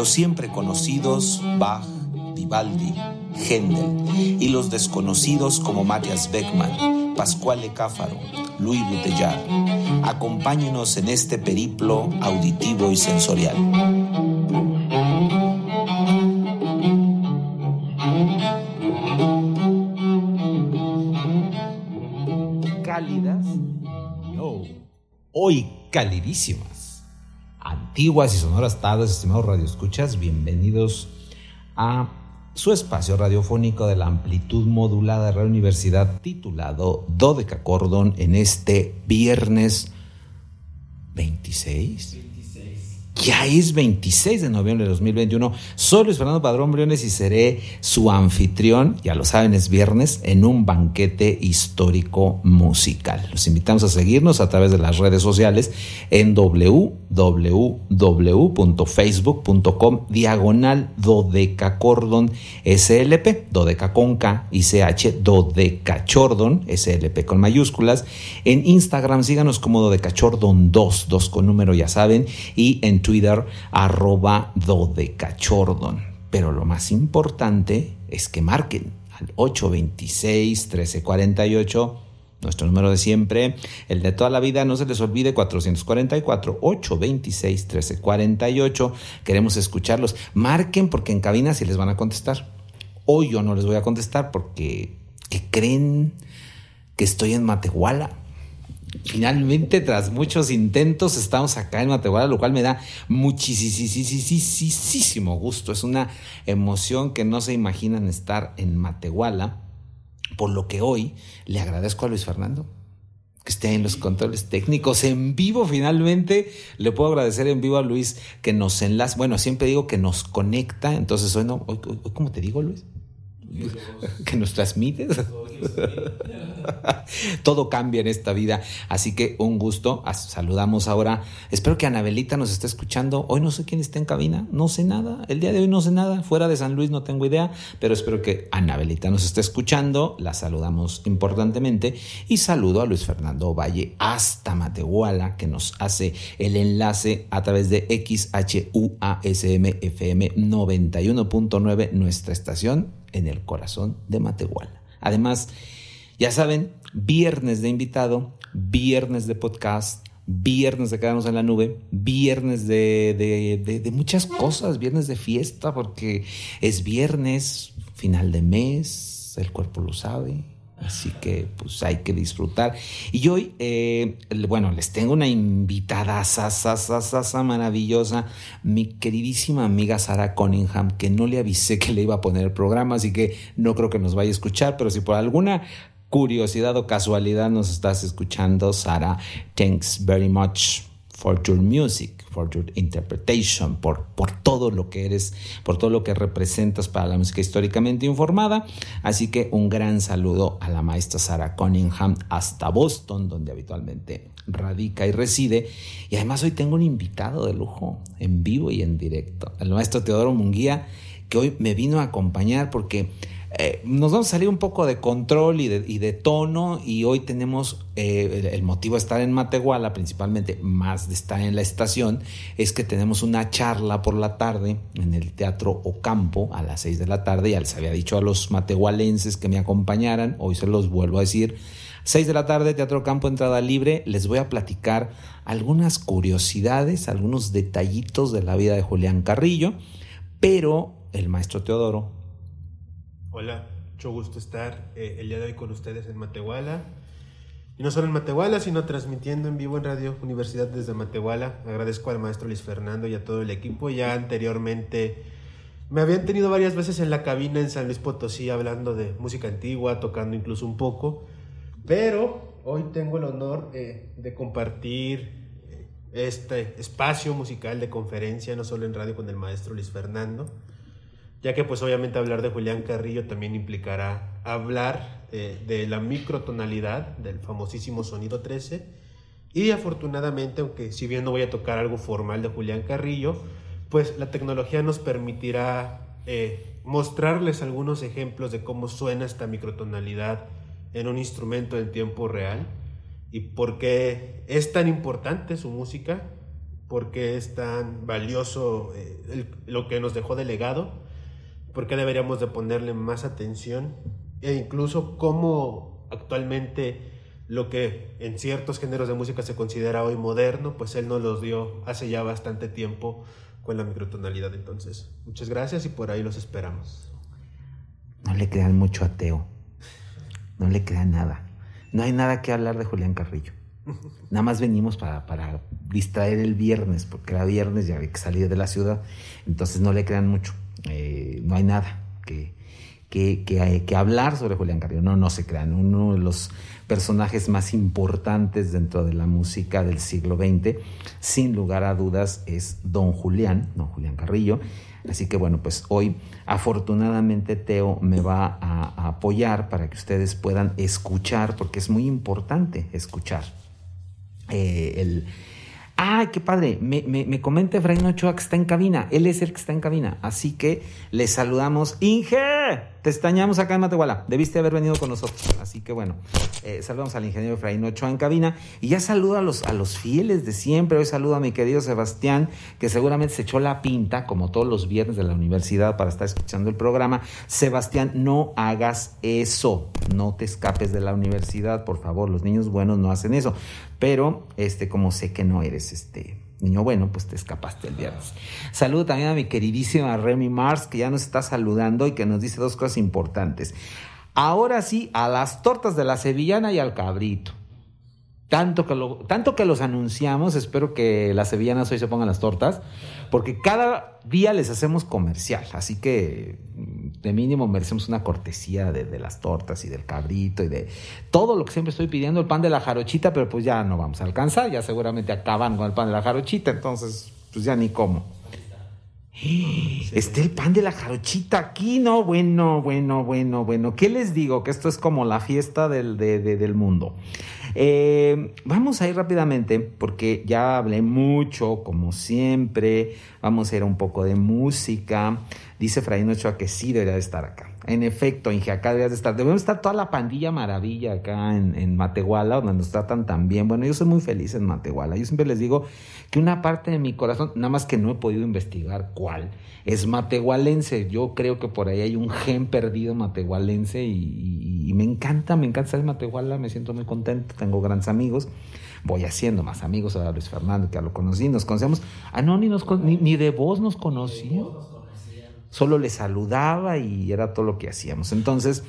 Los siempre conocidos Bach, Vivaldi, Händel y los desconocidos como Matthias Beckmann, Pascual Cáfaro, Louis Bouteillard. Acompáñenos en este periplo auditivo y sensorial. Cálidas, yo, hoy calidísimas, antiguas y sonoras tardes, estimados radioescuchas, bienvenidos a su espacio radiofónico de la amplitud modulada de la Universidad titulado Dodeca Cordón en este viernes 26. Ya es 26 de noviembre de 2021. Soy Luis Fernando Padrón Briones y seré su anfitrión, ya lo saben, es viernes, en un banquete histórico musical. Los invitamos a seguirnos a través de las redes sociales en www.facebook.com diagonal dodecacordon slp, dodeca con K y ch, dodecachordon slp con mayúsculas. En Instagram síganos como dodecachordon 2, 2 con número ya saben, y en Twitter arroba dodecachordon. Pero lo más importante es que marquen al 826-1348, nuestro número de siempre, el de toda la vida, no se les olvide 444-826-1348. Queremos escucharlos. Marquen porque en cabina sí les van a contestar. Hoy yo no les voy a contestar porque ¿qué creen que estoy en Matehuala? Finalmente, tras muchos intentos, estamos acá en Matehuala, lo cual me da muchísimo gusto. Es una emoción que no se imaginan estar en Matehuala, por lo que hoy le agradezco a Luis Fernando que esté en los controles técnicos en vivo. Finalmente, le puedo agradecer en vivo a Luis que nos enlaza. Bueno, siempre digo que nos conecta, entonces hoy no, hoy, hoy ¿cómo te digo, Luis? que nos transmites. Todo cambia en esta vida. Así que un gusto. Saludamos ahora. Espero que Anabelita nos esté escuchando. Hoy no sé quién está en cabina. No sé nada. El día de hoy no sé nada. Fuera de San Luis no tengo idea. Pero espero que Anabelita nos esté escuchando. La saludamos importantemente. Y saludo a Luis Fernando Valle hasta Matehuala, que nos hace el enlace a través de XHUASM FM 91.9, nuestra estación en el corazón de Matehuala. Además, ya saben, viernes de invitado, viernes de podcast, viernes de quedarnos en la nube, viernes de, de, muchas cosas, viernes de fiesta, porque es viernes, final de mes, el cuerpo lo sabe, Así que pues hay que disfrutar. Y hoy, eh, bueno, les tengo una invitada sasa, maravillosa, mi queridísima amiga Sara Cunningham, que no le avisé que le iba a poner el programa, así que no creo que nos vaya a escuchar, pero si por alguna curiosidad o casualidad nos estás escuchando, Sara, thanks very much for your music, for your interpretation, por, por todo lo que eres, por todo lo que representas para la música históricamente informada. Así que un gran saludo a la maestra Sarah Cunningham hasta Boston, donde habitualmente radica y reside. Y además hoy tengo un invitado de lujo, en vivo y en directo, el maestro Teodoro Munguía, que hoy me vino a acompañar porque eh, nos vamos a salir un poco de control y de, tono y hoy tenemos eh, el, motivo de estar en Matehuala, principalmente más de estar en la estación, es que tenemos una charla por la tarde en el Teatro Ocampo a las 6 de la tarde. Ya les había dicho a los matehualenses que me acompañaran, hoy se los vuelvo a decir. 6 de la tarde, Teatro Campo, entrada libre. Les voy a platicar algunas curiosidades, algunos detallitos de la vida de Julián Carrillo, pero el maestro Teodoro Hola, mucho gusto estar eh, el día de hoy con ustedes en Matehuala. Y no solo en Matehuala, sino transmitiendo en vivo en Radio Universidad desde Matehuala. Agradezco al maestro Luis Fernando y a todo el equipo. Ya anteriormente me habían tenido varias veces en la cabina en San Luis Potosí hablando de música antigua, tocando incluso un poco. Pero hoy tengo el honor eh, de compartir eh, este espacio musical de conferencia, no solo en radio con el maestro Luis Fernando, ya que pues obviamente hablar de Julián Carrillo también implicará hablar eh, de la microtonalidad del famosísimo sonido 13 y afortunadamente, aunque si bien no voy a tocar algo formal de Julián Carrillo, pues la tecnología nos permitirá eh, mostrarles algunos ejemplos de cómo suena esta microtonalidad en un instrumento en tiempo real y por qué es tan importante su música, por qué es tan valioso eh, lo que nos dejó de legado, por qué deberíamos de ponerle más atención e incluso cómo actualmente lo que en ciertos géneros de música se considera hoy moderno, pues él nos los dio hace ya bastante tiempo con la microtonalidad. Entonces, muchas gracias y por ahí los esperamos. No le crean mucho a Teo. No le crean nada. No hay nada que hablar de Julián Carrillo. Nada más venimos para, para distraer el viernes, porque era viernes y había que salir de la ciudad. Entonces no le crean mucho. Eh, no hay nada que, que, que, que, hablar sobre Julián Carrillo. No, no se crean. Uno de los personajes más importantes dentro de la música del siglo XX, sin lugar a dudas, es Don Julián, Don Julián Carrillo. Así que bueno, pues hoy afortunadamente Teo me va a, apoyar para que ustedes puedan escuchar, porque es muy importante escuchar eh, el... ¡Ay, qué padre! Me, me, me comenta que está en cabina. Él es el que está en cabina. Así que le saludamos. ¡Inge! Te extrañamos acá en Matehuala. Debiste haber venido con nosotros. Así que bueno, eh, saludamos al ingeniero Efraín Ochoa en cabina. Y ya saludo a los, a los fieles de siempre. Hoy saludo a mi querido Sebastián, que seguramente se echó la pinta, como todos los viernes de la universidad, para estar escuchando el programa. Sebastián, no hagas eso. No te escapes de la universidad, por favor. Los niños buenos no hacen eso. Pero, este, como sé que no eres este niño bueno, pues te escapaste el viernes. Saludo también a mi queridísima Remy Mars, que ya nos está saludando y que nos dice dos cosas importantes. Ahora sí, a las tortas de la sevillana y al cabrito. Tanto que, tanto que los anunciamos, espero que las sevillanas hoy se pongan las tortas, porque cada día les hacemos comercial, así que mm, de mínimo merecemos una cortesía de, de, las tortas y del cabrito y de todo lo que siempre estoy pidiendo, el pan de la jarochita, pero pues ya no vamos a alcanzar, ya seguramente acaban con el pan de la jarochita, entonces pues ya ni como. Está el pan de la jarochita aquí, no, bueno, bueno, bueno, bueno. ¿Qué les digo? Que esto es como la fiesta del, de, de, del mundo. Eh, vamos a ir rápidamente porque ya hablé mucho, como siempre. Vamos a ir a un poco de música. Dice Fraín Ochoa que sí debería de estar acá. En efecto, Inge, acá deberías de estar. Debemos estar toda la pandilla maravilla acá en, en Matehuala, donde nos tratan tan bien. Bueno, yo soy muy feliz en Matehuala. Yo siempre les digo que una parte de mi corazón, nada más que no he podido investigar cuál, es matehualense. Yo creo que por ahí hay un gen perdido matehualense y, me encanta, me encanta ser Matehuala, me siento muy contento, tengo grandes amigos. Voy haciendo más amigos a Luis Fernando, que ya lo conocí, nos conocemos. Ah, no, ni, nos, ni, ni de voz nos conocía. Solo le saludaba y era todo lo que hacíamos. Entonces,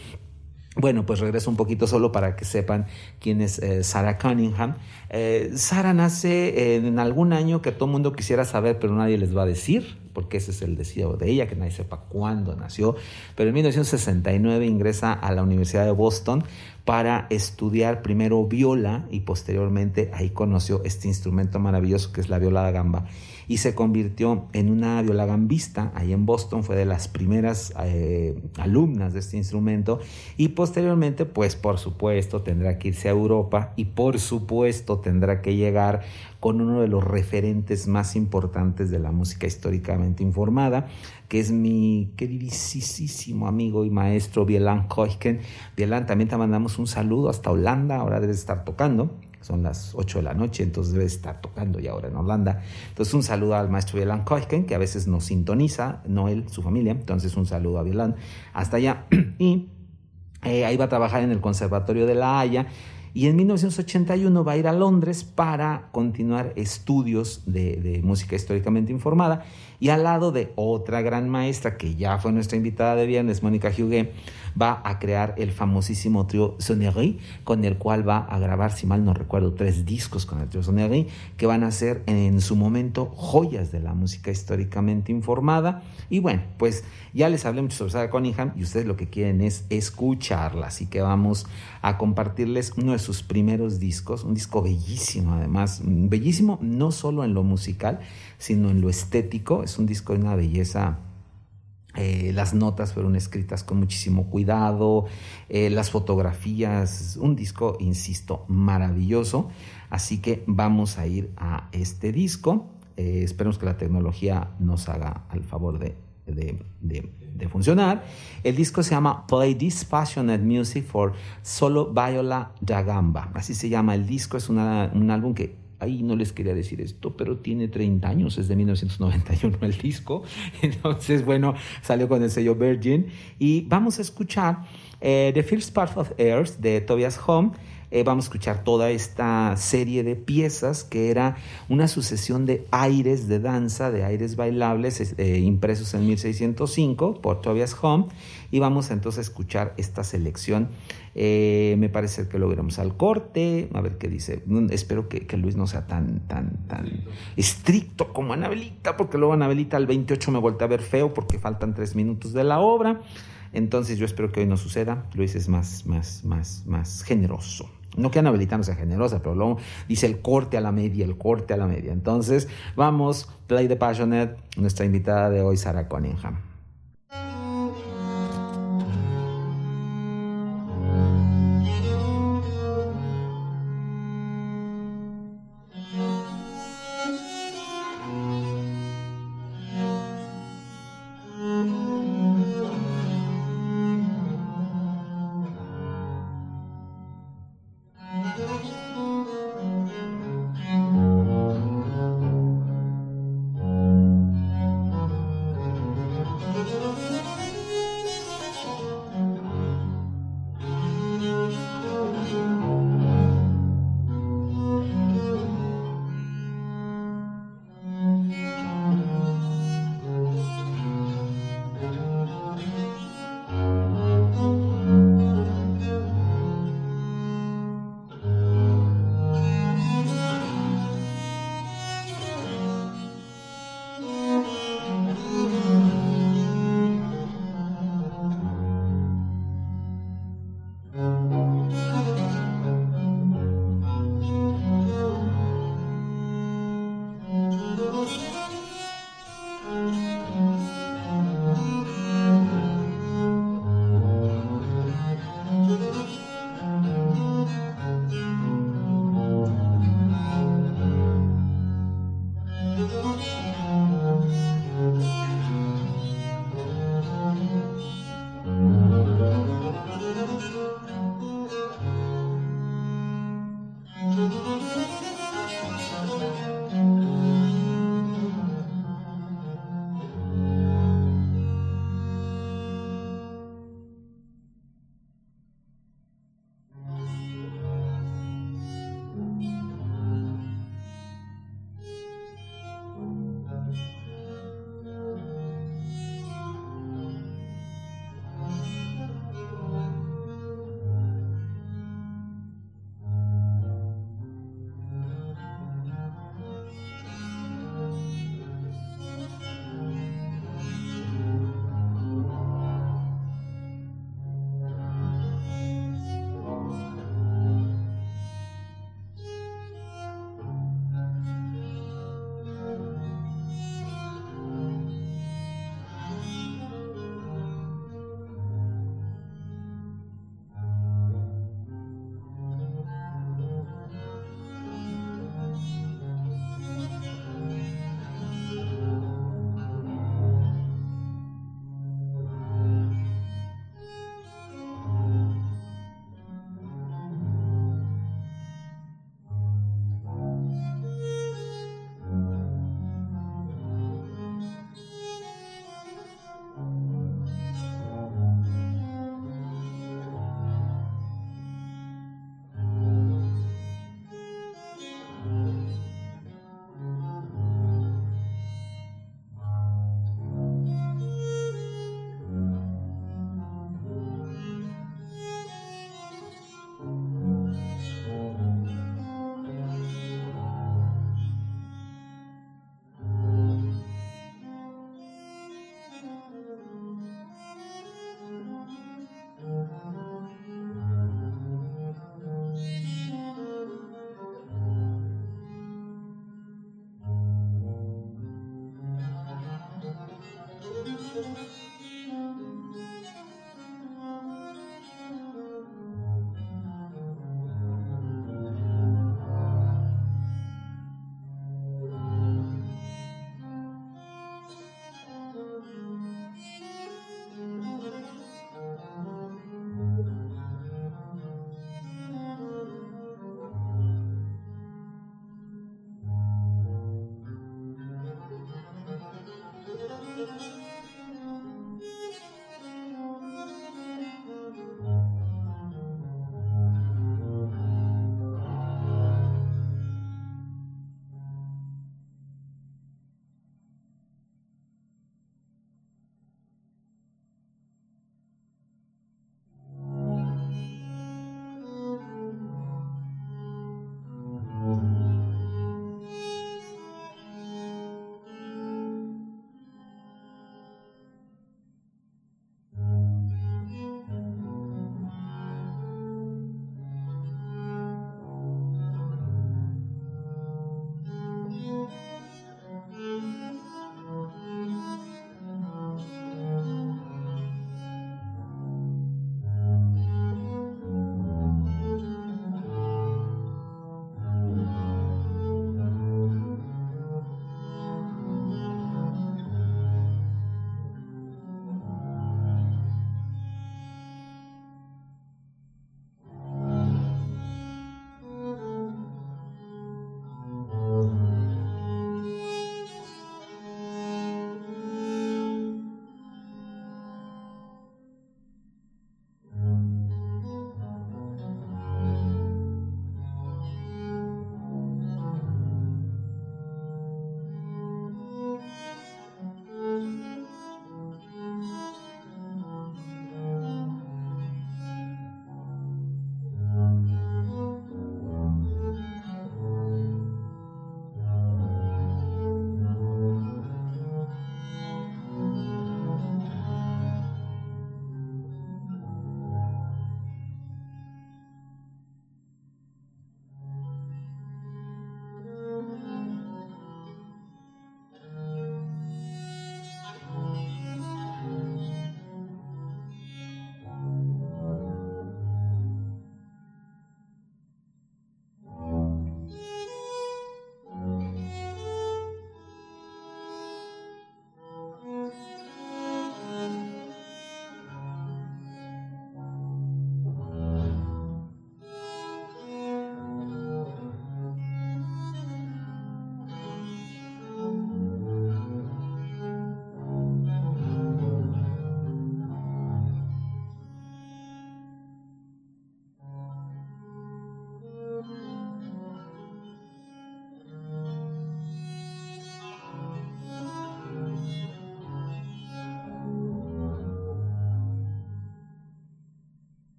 bueno, pues regreso un poquito solo para que sepan quién es eh, Sarah Cunningham. Eh, Sarah nace en algún año que todo el mundo quisiera saber, pero nadie les va a decir, porque ese es el deseo de ella, que nadie sepa cuándo nació. Pero en 1969 ingresa a la Universidad de Boston para estudiar primero viola y posteriormente ahí conoció este instrumento maravilloso que es la viola da gamba. Y se convirtió en una violagambista ahí en Boston, fue de las primeras eh, alumnas de este instrumento. Y posteriormente pues por supuesto tendrá que irse a Europa y por supuesto tendrá que llegar con uno de los referentes más importantes de la música históricamente informada, que es mi queridísimo amigo y maestro Bielan Koiken. Bielan, también te mandamos un saludo hasta Holanda, ahora debes estar tocando son las 8 de la noche, entonces debe estar tocando ya ahora en Holanda. Entonces un saludo al maestro Bielan Koiken, que a veces nos sintoniza, no él, su familia, entonces un saludo a Bielan hasta allá. y eh, ahí va a trabajar en el Conservatorio de La Haya y en 1981 va a ir a Londres para continuar estudios de, música históricamente informada. Y al lado de otra gran maestra que ya fue nuestra invitada de viernes, Mónica Huguet, va a crear el famosísimo trío Sonnerie, con el cual va a grabar, si mal no recuerdo, tres discos con el trío Sonnerie, que van a ser en su momento joyas de la música históricamente informada. Y bueno, pues ya les hablé mucho sobre Sarah Cunningham y ustedes lo que quieren es escucharla, así que vamos a compartirles uno de sus primeros discos, un disco bellísimo además, bellísimo no solo en lo musical, sino en lo estético, es un disco de una belleza Eh, las notas fueron escritas con muchísimo cuidado, eh, las fotografías, un disco, insisto, maravilloso. Así que vamos a ir a este disco. Eh, esperemos que la tecnología nos haga el favor de, de, funcionar. El disco se llama Play This Passionate Music for Solo Viola da Gamba. Así se llama el disco. Es un álbum que ahí no les quería decir esto, pero tiene 30 años, es de 1991 el disco. Entonces, bueno, salió con el sello Virgin. Y vamos a escuchar eh, The First Part of Earth de Tobias Home. Eh, vamos a escuchar toda esta serie de piezas que era una sucesión de aires de danza, de aires bailables eh, impresos en 1605 por Tobias Home y vamos entonces a escuchar esta selección. Eh, me parece que lo veremos al corte, a ver qué dice. Mm, espero que, Luis no sea tan, tan, tan estricto como Anabelita, porque luego Anabelita al 28 me voltea a ver feo porque faltan tres minutos de la obra. Entonces yo espero que hoy no suceda. Luis es más, más, más, más generoso. No que Anabelita no sea generosa, pero luego dice el corte a la media, el corte a la media. Entonces, vamos, Play the Passionate, nuestra invitada de hoy, Sarah Cunningham.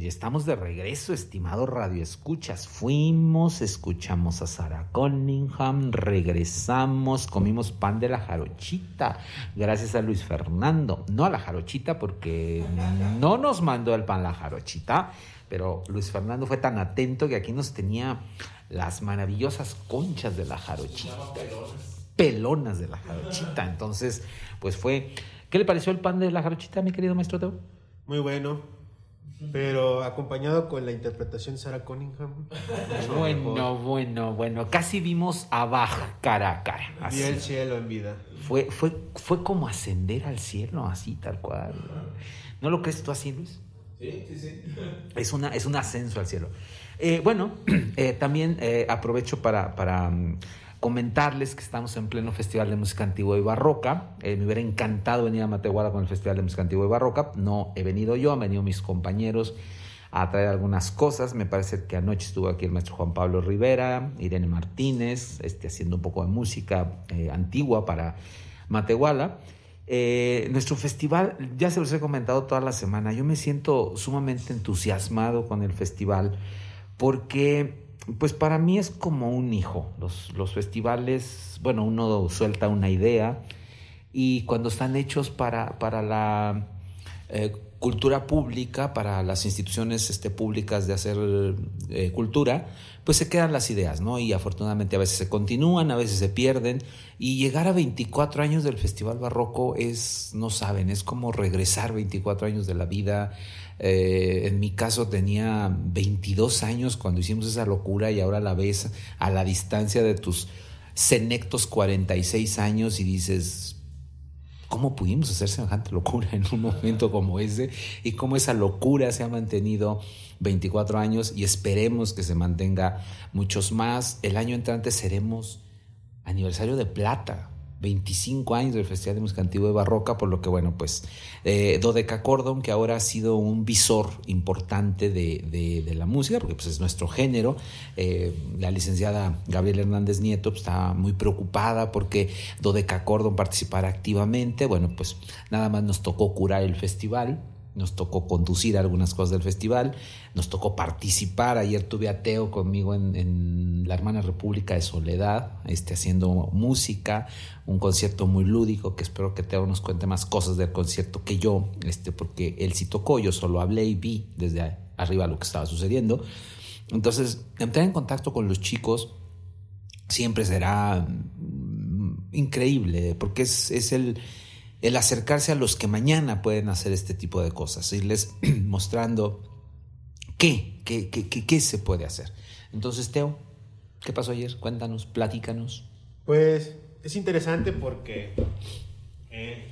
Ya estamos de regreso, estimado Radio Escuchas. Fuimos, escuchamos a Sarah Cunningham, regresamos, comimos pan de la jarochita, gracias a Luis Fernando. No a la jarochita porque no nos mandó el pan la jarochita, pero Luis Fernando fue tan atento que aquí nos tenía las maravillosas conchas de la jarochita. Pelonas de la jarochita. Entonces, pues fue. ¿Qué le pareció el pan de la jarochita, mi querido maestro Teo? Muy bueno. Pero acompañado con la interpretación de Sarah Cunningham. Bueno, bueno, bueno. Casi vimos a Bach cara a cara. Vi el cielo en vida. Fue, fue, fue como ascender al cielo, así, tal cual. ¿No lo crees tú así, Luis? Sí, sí, sí. Es, una, es un ascenso al cielo. Eh, bueno, eh, también eh, aprovecho para, para mm, comentarles que estamos en pleno Festival de Música Antigua y Barroca. Eh, me hubiera encantado venir a Matehuala con el Festival de Música Antigua y Barroca. No he venido yo, han venido mis compañeros a traer algunas cosas. Me parece que anoche estuvo aquí el maestro Juan Pablo Rivera, Irene Martínez, este, haciendo un poco de música eh, antigua para Matehuala. Eh, nuestro festival, ya se los he comentado toda la semana, yo me siento sumamente entusiasmado con el festival porque pues para mí es como un hijo. Los, los festivales, bueno, uno suelta una idea y cuando están hechos para, para la eh, cultura pública, para las instituciones este, públicas de hacer eh, cultura, pues se quedan las ideas, ¿no? Y afortunadamente a veces se continúan, a veces se pierden. Y llegar a 24 años del Festival Barroco es, no saben, es como regresar 24 años de la vida. Eh, en mi caso tenía 22 años cuando hicimos esa locura y ahora la ves a la distancia de tus senectos 46 años y dices, ¿Cómo pudimos hacer semejante locura en un momento como ese? Y cómo esa locura se ha mantenido 24 años y esperemos que se mantenga muchos más. El año entrante seremos aniversario de plata. 25 años del Festival de Música Antigua y Barroca, por lo que, bueno, pues eh, Dodeca Cordon, que ahora ha sido un visor importante de, de, la música, porque pues, es nuestro género. Eh, la licenciada Gabriela Hernández Nieto pues, está muy preocupada porque Dodeca Cordon participara activamente. Bueno, pues nada más nos tocó curar el festival nos tocó conducir algunas cosas del festival, nos tocó participar. Ayer tuve a Teo conmigo en, la hermana República de Soledad, este, haciendo música, un concierto muy lúdico, que espero que Teo nos cuente más cosas del concierto que yo, este, porque él sí tocó, yo solo hablé y vi desde arriba lo que estaba sucediendo. Entonces, entrar en contacto con los chicos siempre será increíble, porque es, es el el acercarse a los que mañana pueden hacer este tipo de cosas, irles mostrando qué, qué, qué, qué, se puede hacer. Entonces, Teo, ¿qué pasó ayer? Cuéntanos, platícanos. Pues es interesante porque eh,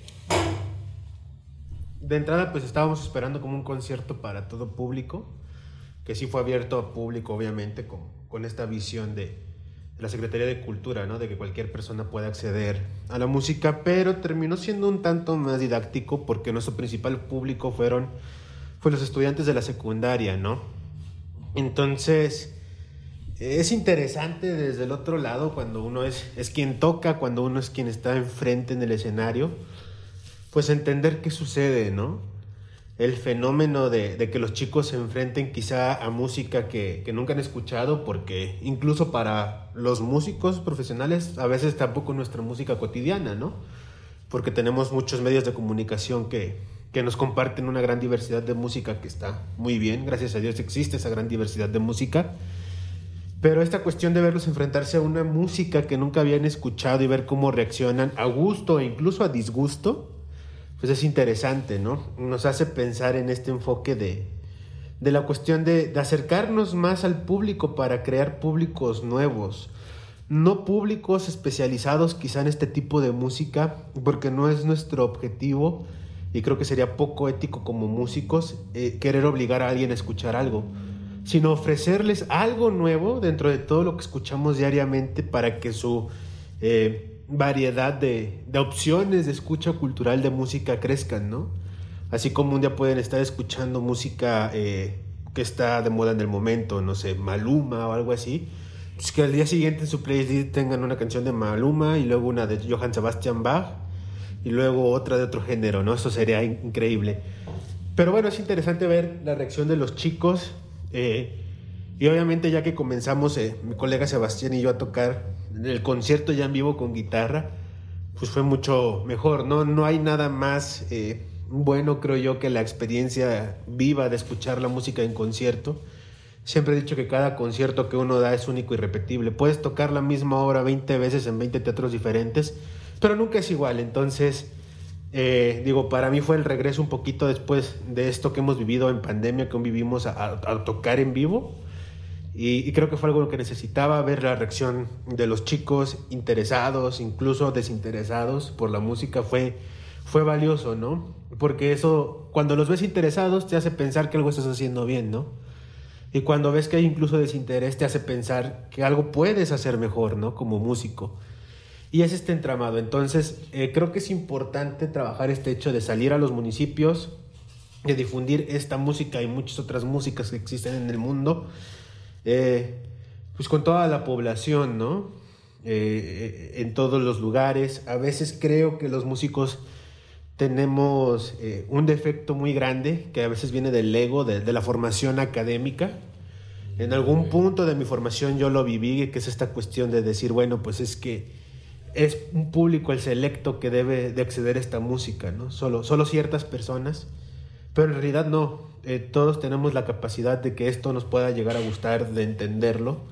de entrada pues estábamos esperando como un concierto para todo público, que sí fue abierto a público obviamente con, con esta visión de, la Secretaría de Cultura, ¿no? De que cualquier persona pueda acceder a la música, pero terminó siendo un tanto más didáctico porque nuestro principal público fueron fue los estudiantes de la secundaria, ¿no? Entonces, es interesante desde el otro lado cuando uno es, es quien toca, cuando uno es quien está enfrente en el escenario, pues entender qué sucede, ¿no? El fenómeno de, de, que los chicos se enfrenten quizá a música que, que, nunca han escuchado, porque incluso para los músicos profesionales a veces tampoco nuestra música cotidiana, ¿no? Porque tenemos muchos medios de comunicación que, que nos comparten una gran diversidad de música que está muy bien, gracias a Dios existe esa gran diversidad de música. Pero esta cuestión de verlos enfrentarse a una música que nunca habían escuchado y ver cómo reaccionan a gusto e incluso a disgusto, pues es interesante, ¿no? Nos hace pensar en este enfoque de, de la cuestión de, acercarnos más al público para crear públicos nuevos, no públicos especializados quizá en este tipo de música, porque no es nuestro objetivo y creo que sería poco ético como músicos eh, querer obligar a alguien a escuchar algo, sino ofrecerles algo nuevo dentro de todo lo que escuchamos diariamente para que su... Eh, variedad de, de, opciones de escucha cultural de música crezcan, ¿no? Así como un día pueden estar escuchando música eh, que está de moda en el momento, no sé, Maluma o algo así, pues que al día siguiente en su playlist tengan una canción de Maluma y luego una de Johann Sebastian Bach y luego otra de otro género, ¿no? Eso sería increíble. Pero bueno, es interesante ver la reacción de los chicos. Eh, y obviamente ya que comenzamos, eh, mi colega Sebastián y yo a tocar el concierto ya en vivo con guitarra, pues fue mucho mejor, ¿no? No hay nada más eh, bueno, creo yo, que la experiencia viva de escuchar la música en concierto. Siempre he dicho que cada concierto que uno da es único y repetible. Puedes tocar la misma obra 20 veces en 20 teatros diferentes, pero nunca es igual. Entonces, eh, digo, para mí fue el regreso un poquito después de esto que hemos vivido en pandemia, que vivimos a, a tocar en vivo. Y, creo que fue algo que necesitaba ver la reacción de los chicos interesados, incluso desinteresados por la música, fue, fue valioso, ¿no? Porque eso, cuando los ves interesados, te hace pensar que algo estás haciendo bien, ¿no? Y cuando ves que hay incluso desinterés, te hace pensar que algo puedes hacer mejor, ¿no? Como músico. Y es este entramado. Entonces, eh, creo que es importante trabajar este hecho de salir a los municipios, de difundir esta música y muchas otras músicas que existen en el mundo eh, pues con toda la población, ¿no? Eh, en todos los lugares. A veces creo que los músicos tenemos eh, un defecto muy grande que a veces viene del ego, de, la formación académica. En algún punto de mi formación yo lo viví, que es esta cuestión de decir, bueno, pues es que es un público el selecto que debe de acceder a esta música, ¿no? Solo, solo ciertas personas, pero en realidad no. Eh, todos tenemos la capacidad de que esto nos pueda llegar a gustar, de entenderlo,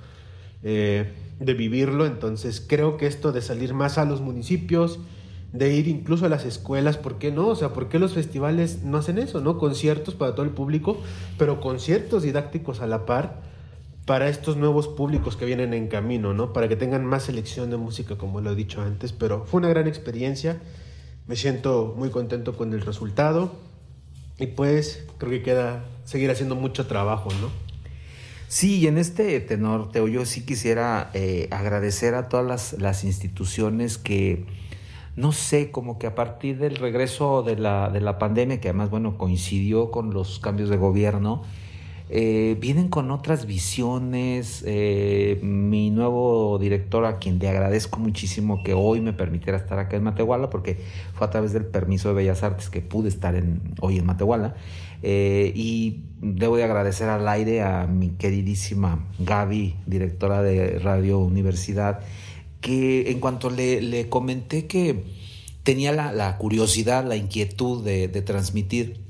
eh, de vivirlo. Entonces creo que esto de salir más a los municipios, de ir incluso a las escuelas, ¿por qué no? O sea, ¿por qué los festivales no hacen eso, no? Conciertos para todo el público, pero conciertos didácticos a la par para estos nuevos públicos que vienen en camino, ¿no? Para que tengan más selección de música, como lo he dicho antes, pero fue una gran experiencia. Me siento muy contento con el resultado. Y pues creo que queda seguir haciendo mucho trabajo, ¿no? Sí, y en este tenor, Teo, yo sí quisiera eh, agradecer a todas las, las, instituciones que, no sé, como que a partir del regreso de la, de la pandemia, que además, bueno, coincidió con los cambios de gobierno, eh, vienen con otras visiones. Eh, mi nuevo director, a quien le agradezco muchísimo que hoy me permitiera estar acá en Matehuala, porque fue a través del permiso de Bellas Artes que pude estar en, hoy en Matehuala. Eh, y debo de agradecer al aire a mi queridísima Gaby, directora de Radio Universidad, que en cuanto le, comenté que tenía la, curiosidad, la inquietud de transmitir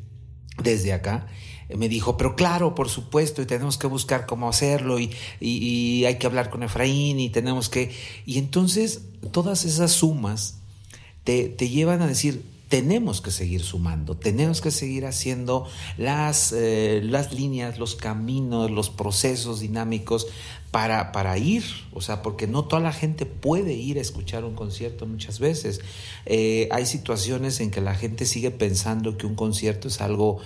desde acá, me dijo, pero claro, por supuesto, y tenemos que buscar cómo hacerlo, y, y, hay que hablar con Efraín, y tenemos que... Y entonces todas esas sumas te, te llevan a decir, tenemos que seguir sumando, tenemos que seguir haciendo las, eh, las líneas, los caminos, los procesos dinámicos para, para, ir, o sea, porque no toda la gente puede ir a escuchar un concierto muchas veces. Eh, hay situaciones en que la gente sigue pensando que un concierto es algo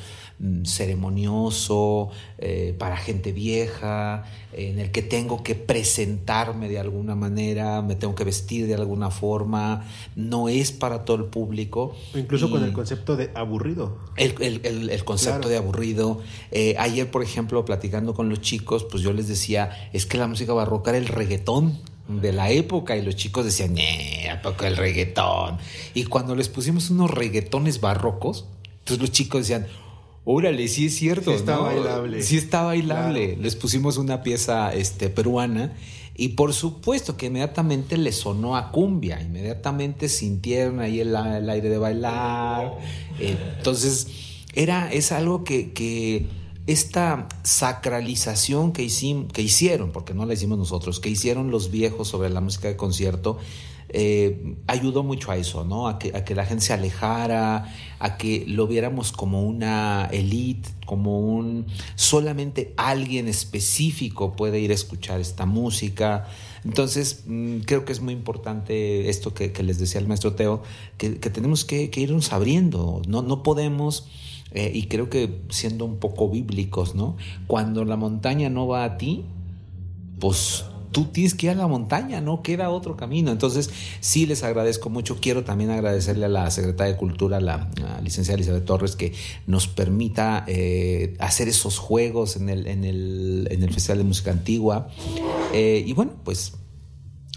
ceremonioso, eh, para gente vieja, en el que tengo que presentarme de alguna manera, me tengo que vestir de alguna forma, no es para todo el público. incluso con el concepto de aburrido. El, concepto de aburrido. Eh, ayer, por ejemplo, platicando con los chicos, pues yo les decía, es que la música barroca era el reggaetón de la época y los chicos decían, ¿a poco el reggaetón? Y cuando les pusimos unos reggaetones barrocos, entonces los chicos decían, Órale, sí es cierto. Sí está bailable. Sí está bailable. Les pusimos una pieza este, peruana y por supuesto que inmediatamente le sonó a cumbia. Inmediatamente sintieron ahí el, aire de bailar. entonces, era, es algo que, que esta sacralización que, hicimos, que hicieron, porque no la hicimos nosotros, que hicieron los viejos sobre la música de concierto, eh, ayudó mucho a eso, ¿no? A que, a que, la gente se alejara, a que lo viéramos como una elite, como un solamente alguien específico puede ir a escuchar esta música. Entonces, mm, creo que es muy importante esto que, les decía el maestro Teo, que, tenemos que, irnos abriendo, no, no podemos... Eh, y creo que siendo un poco bíblicos, ¿no? Cuando la montaña no va a ti, pues tú tienes que ir a la montaña, no queda otro camino. Entonces, sí les agradezco mucho. Quiero también agradecerle a la secretaria de Cultura, la, licenciada Elizabeth Torres, que nos permita eh, hacer esos juegos en el, en el, en el Festival de Música Antigua. Eh, y bueno, pues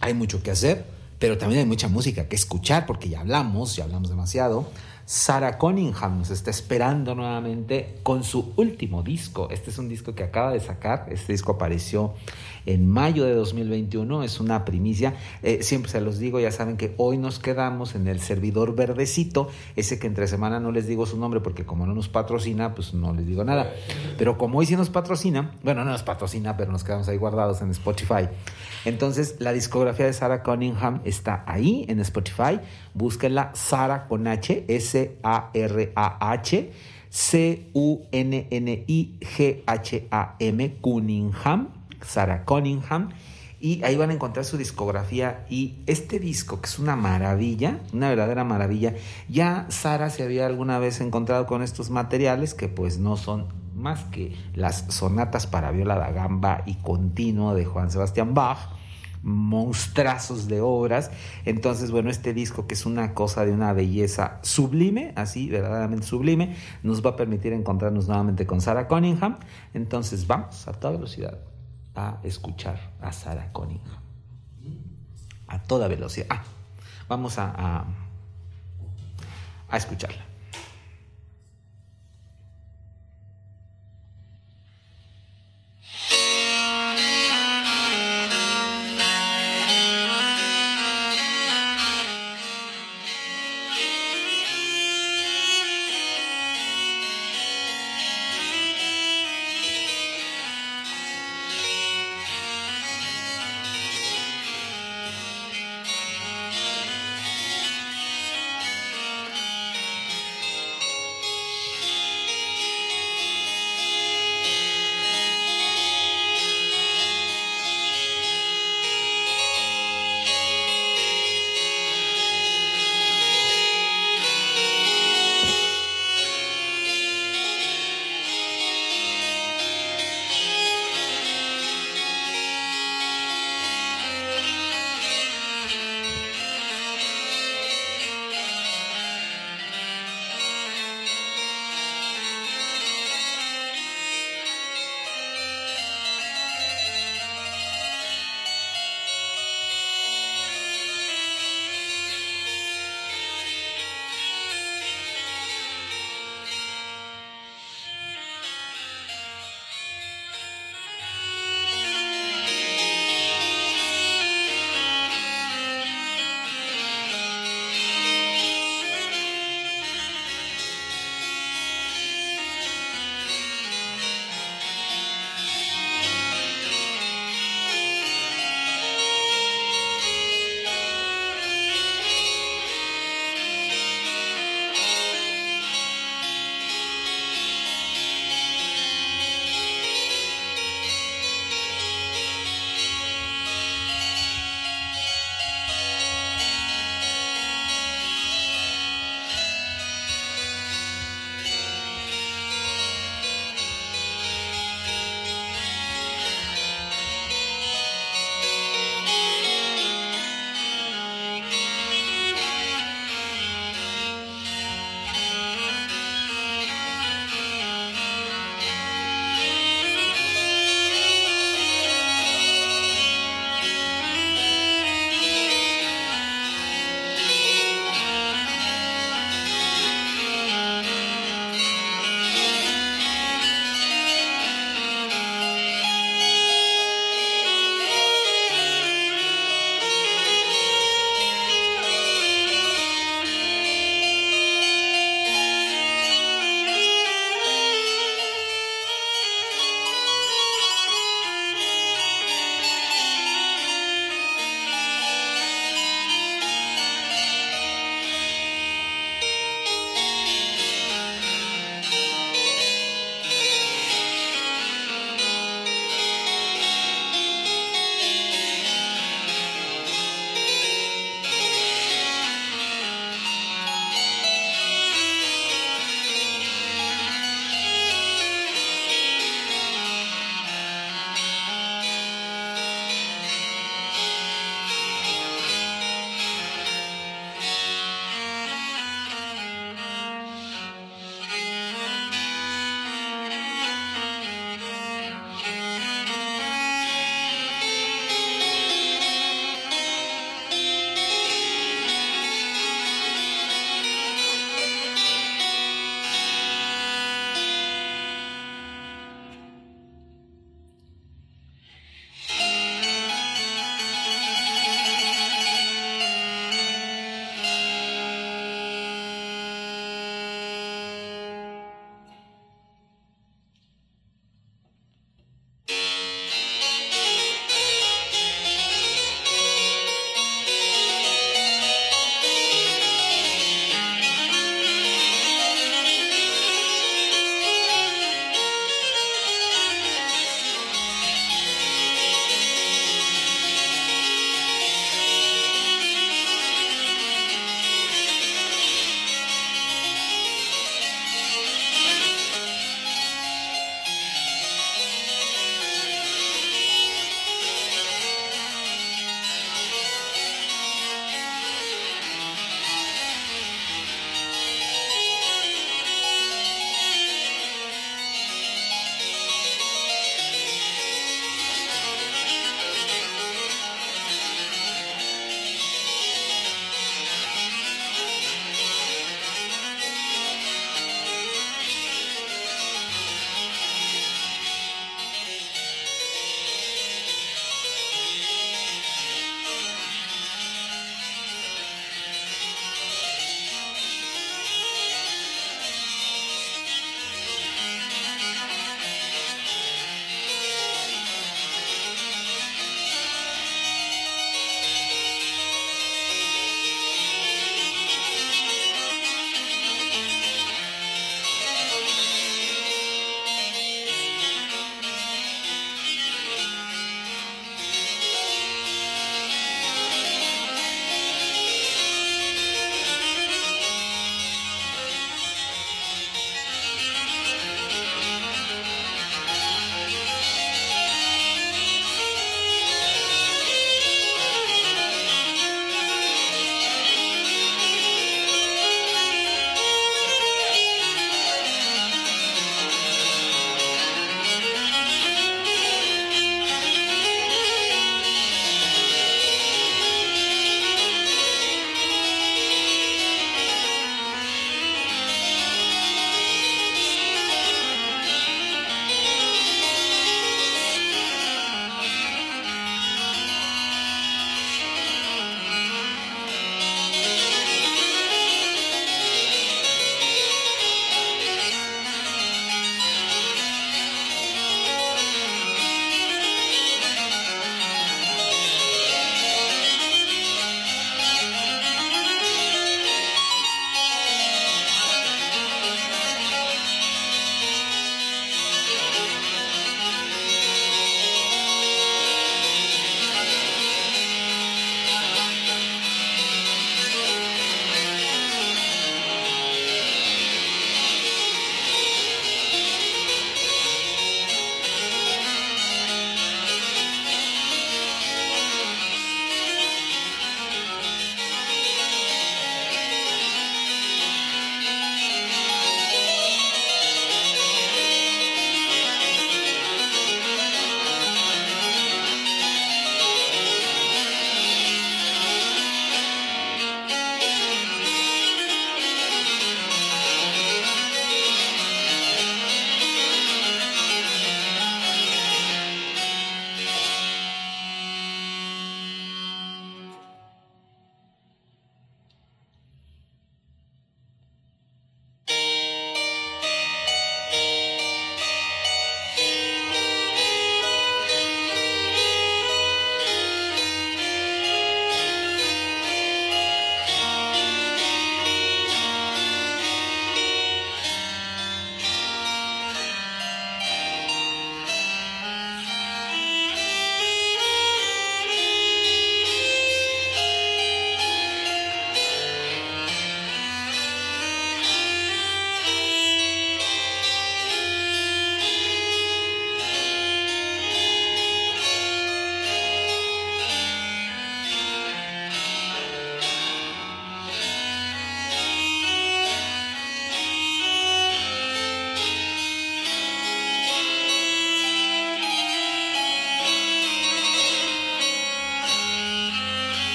hay mucho que hacer, pero también hay mucha música que escuchar, porque ya hablamos, ya hablamos demasiado. Sarah Cunningham nos está esperando nuevamente con su último disco. Este es un disco que acaba de sacar. Este disco apareció en mayo de 2021. Es una primicia. Eh, siempre se los digo, ya saben que hoy nos quedamos en el servidor verdecito. Ese que entre semana no les digo su nombre porque como no nos patrocina, pues no les digo nada. Pero como hoy sí nos patrocina, bueno, no nos patrocina, pero nos quedamos ahí guardados en Spotify. Entonces, la discografía de Sarah Cunningham está ahí en Spotify. Búsquenla Sarah con H, S-A-R-A-H, C-U-N-N-I-G-H-A-M, Cunningham, Sarah Cunningham. Y ahí van a encontrar su discografía y este disco, que es una maravilla, una verdadera maravilla. Ya Sara se había alguna vez encontrado con estos materiales que pues no son más que las sonatas para viola da gamba y continuo de Juan Sebastián Bach, monstrazos de obras. Entonces, bueno, este disco que es una cosa de una belleza sublime, así, verdaderamente sublime, nos va a permitir encontrarnos nuevamente con Sarah Cunningham. Entonces, vamos a toda velocidad a escuchar a Sarah Cunningham. A toda velocidad. Ah, vamos a, a escucharla.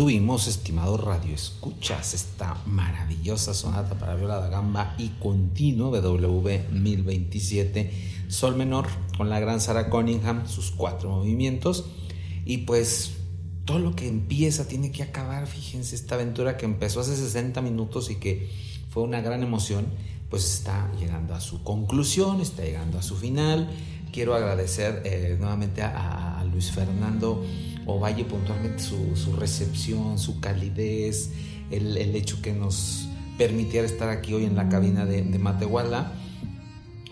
Tuvimos, estimado Radio Escuchas, esta maravillosa sonata para viola da gamba y continuo WW 1027 Sol menor con la gran Sarah Cunningham, sus cuatro movimientos y pues todo lo que empieza tiene que acabar, fíjense, esta aventura que empezó hace 60 minutos y que fue una gran emoción, pues está llegando a su conclusión, está llegando a su final. Quiero agradecer eh, nuevamente a, Luis Fernando Ovalle puntualmente su, recepción, su calidez, el, hecho que nos permitiera estar aquí hoy en la cabina de, de Matehuala.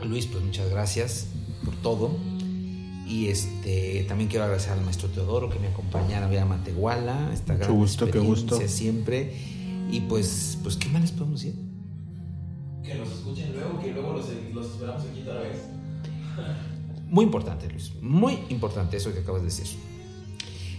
Luis, pues muchas gracias por todo. Y este, también quiero agradecer al maestro Teodoro que me acompañara a Matehuala, esta gran gusto, experiencia gusto. siempre. Y pues, pues, ¿qué más les podemos decir? Que nos escuchen luego, que luego los, los esperamos aquí otra vez. Muy importante, Luis. Muy importante eso que acabas de decir.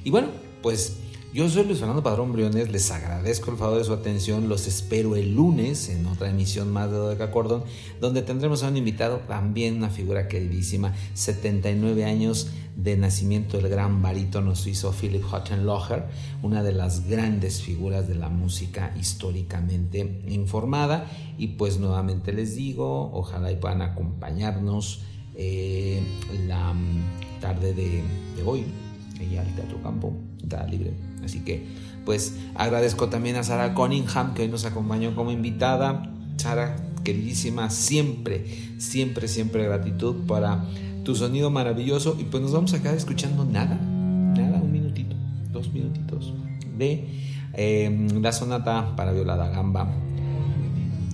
Y bueno, pues yo soy Luis Fernando Padrón Briones, les agradezco el favor de su atención, los espero el lunes en otra emisión más de Dodeca Cordón, donde tendremos a un invitado, también una figura queridísima, 79 años de nacimiento del gran barítono suizo Philip Hottenlocher, una de las grandes figuras de la música históricamente informada, y pues nuevamente les digo, ojalá y puedan acompañarnos eh, la tarde de, de hoy, ella al Teatro Campo, está libre. Así que, pues agradezco también a Sara Cunningham que hoy nos acompañó como invitada. Sara, queridísima, siempre, siempre, siempre gratitud para tu sonido maravilloso. Y pues nos vamos a quedar escuchando nada, nada, un minutito, dos minutitos de em, la sonata para violada gamba.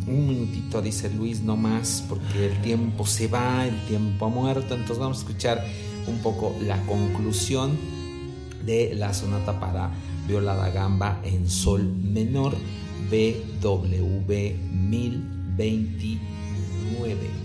Un minutito, dice Luis, no más, porque el tiempo se va, el tiempo ha muerto. Entonces vamos a escuchar un poco la conclusión de la sonata para viola da gamba en sol menor BWV 1029.